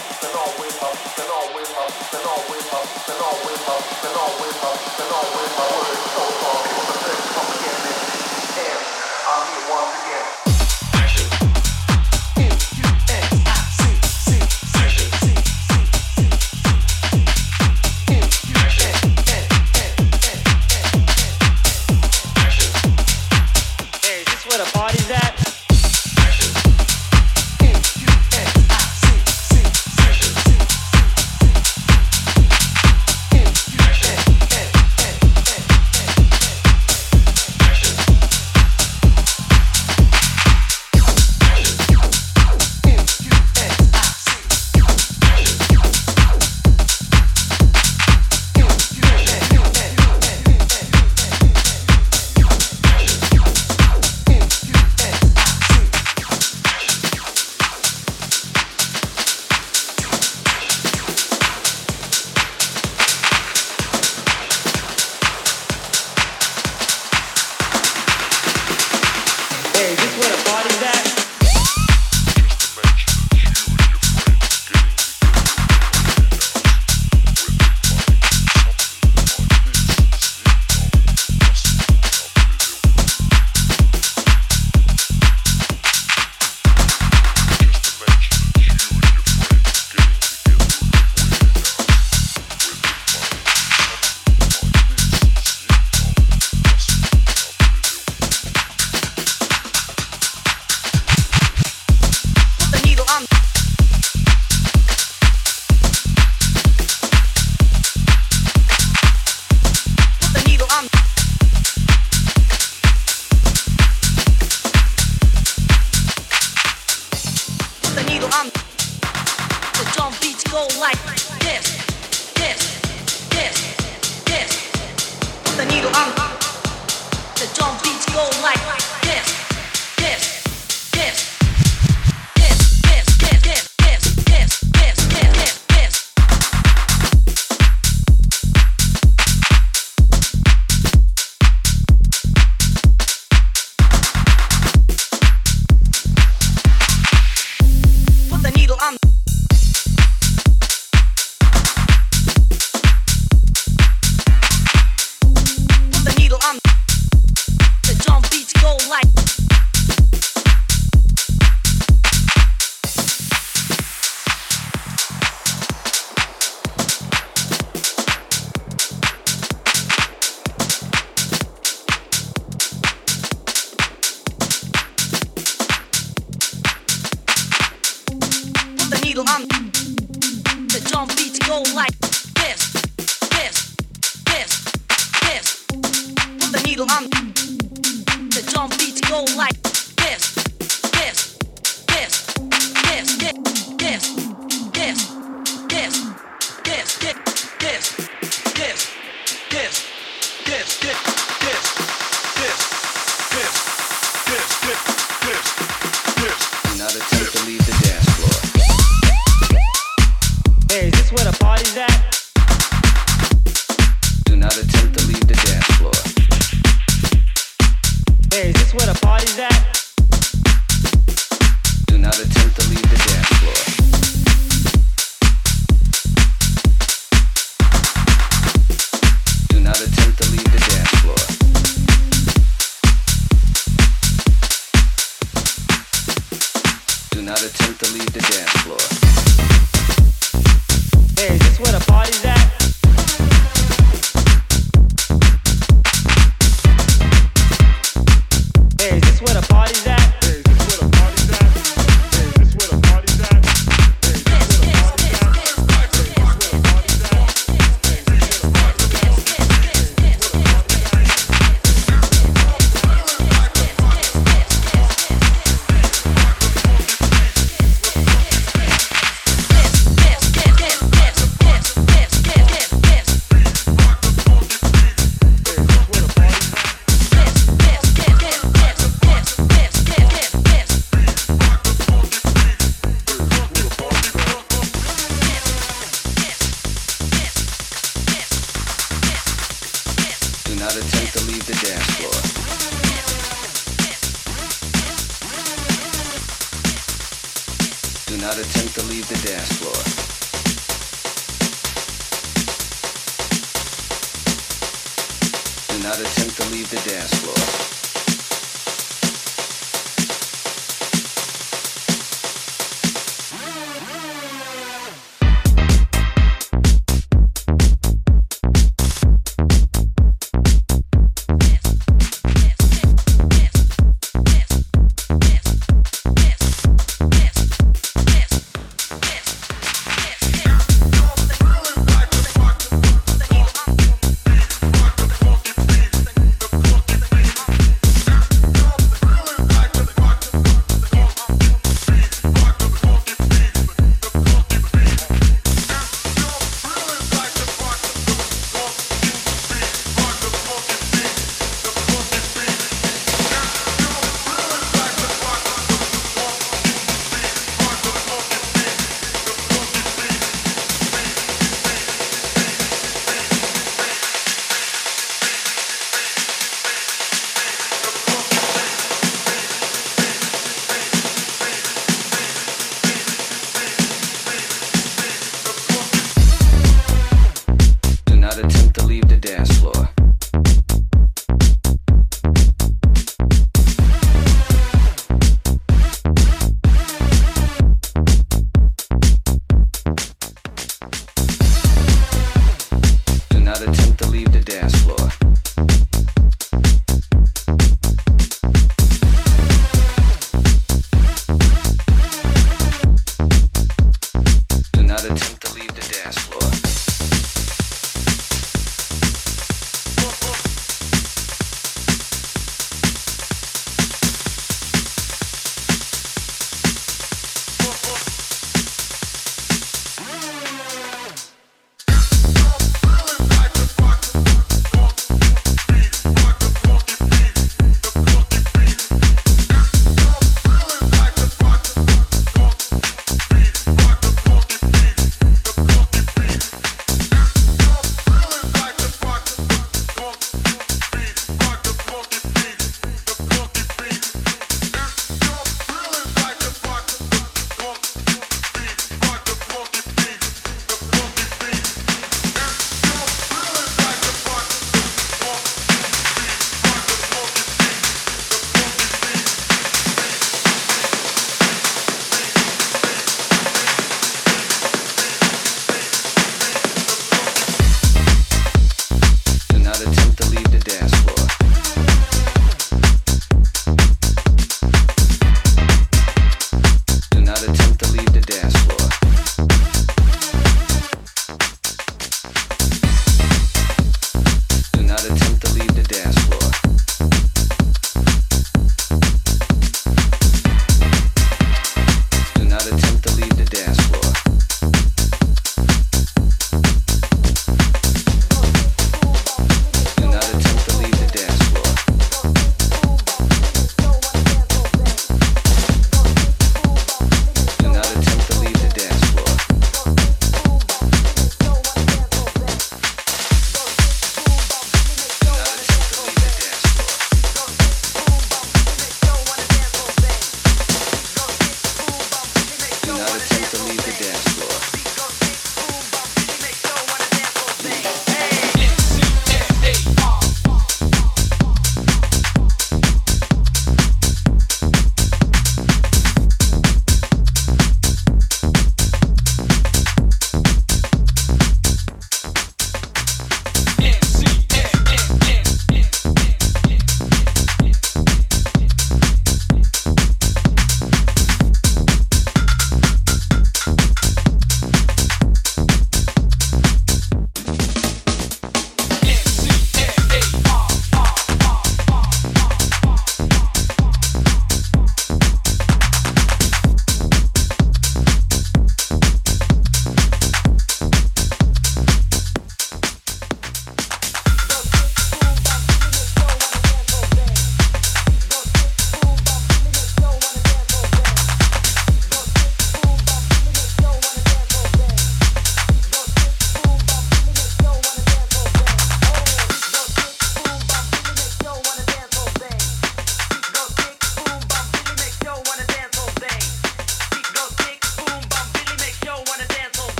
Thank you. All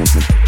Mm-hmm.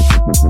Thank